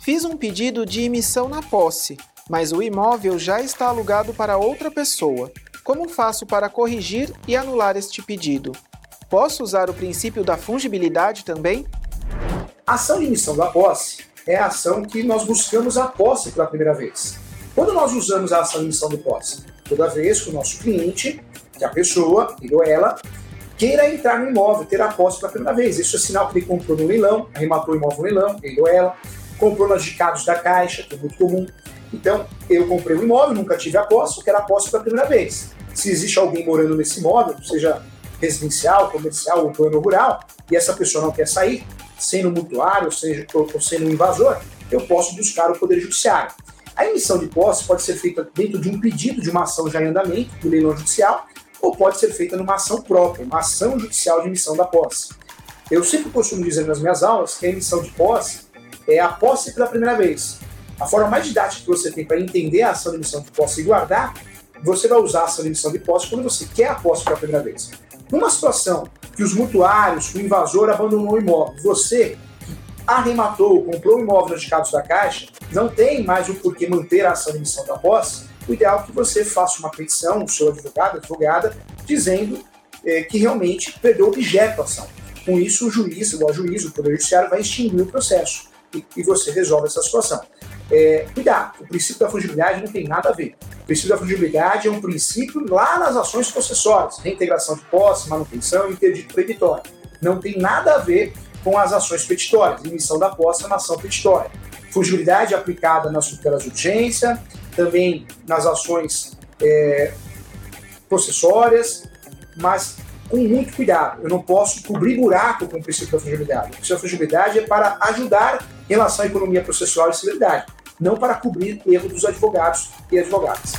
Fiz um pedido de emissão na posse, mas o imóvel já está alugado para outra pessoa. Como faço para corrigir e anular este pedido? Posso usar o princípio da fungibilidade também? A ação de emissão da posse é a ação que nós buscamos a posse pela primeira vez. Quando nós usamos a ação de emissão de posse? Toda vez que o nosso cliente, que a pessoa, ele ou ela, queira entrar no imóvel, ter a posse pela primeira vez. Isso é sinal que ele comprou no leilão, arrematou o imóvel no leilão, ele ou ela, comprou nas dicados da Caixa, que é muito comum. Então, eu comprei um imóvel, nunca tive a posse, quero a posse pela primeira vez. Se existe alguém morando nesse imóvel, seja residencial, comercial ou plano rural, e essa pessoa não quer sair, sendo mutuário, seja, ou sendo um invasor, eu posso buscar o Poder Judiciário. A emissão de posse pode ser feita dentro de um pedido de uma ação já em andamento, do leilão judicial, ou pode ser feita numa ação própria, uma ação judicial de emissão da posse. Eu sempre costumo dizer nas minhas aulas que a emissão de posse é a posse pela primeira vez. A forma mais didática que você tem para entender a ação de emissão de posse e guardar, você vai usar a ação de emissão de posse quando você quer a posse pela primeira vez. Numa situação que os mutuários, o invasor abandonou o imóvel, você arrematou, comprou o imóvel nos casos da Caixa, não tem mais o porquê manter a ação de emissão da posse, o ideal é que você faça uma petição, o seu advogado, advogada, dizendo é, que realmente perdeu objeto da ação. Com isso, o juiz, o juiz, o Poder Judiciário vai extinguir o processo e, e você resolve essa situação. É, cuidado, o princípio da fungibilidade não tem nada a ver. O princípio da fungibilidade é um princípio lá nas ações possessórias, reintegração de posse, manutenção e interdito proibitório. Não tem nada a ver com as ações petitórias. Emissão da posse uma ação petitória. Fungibilidade aplicada nas tutelas de urgência, também nas ações é, possessórias, mas com muito cuidado. Eu não posso cobrir buraco com o princípio da fungibilidade. O princípio da fungibilidade é para ajudar em relação à economia processual e civilidade, não para cobrir erro dos advogados e advogadas.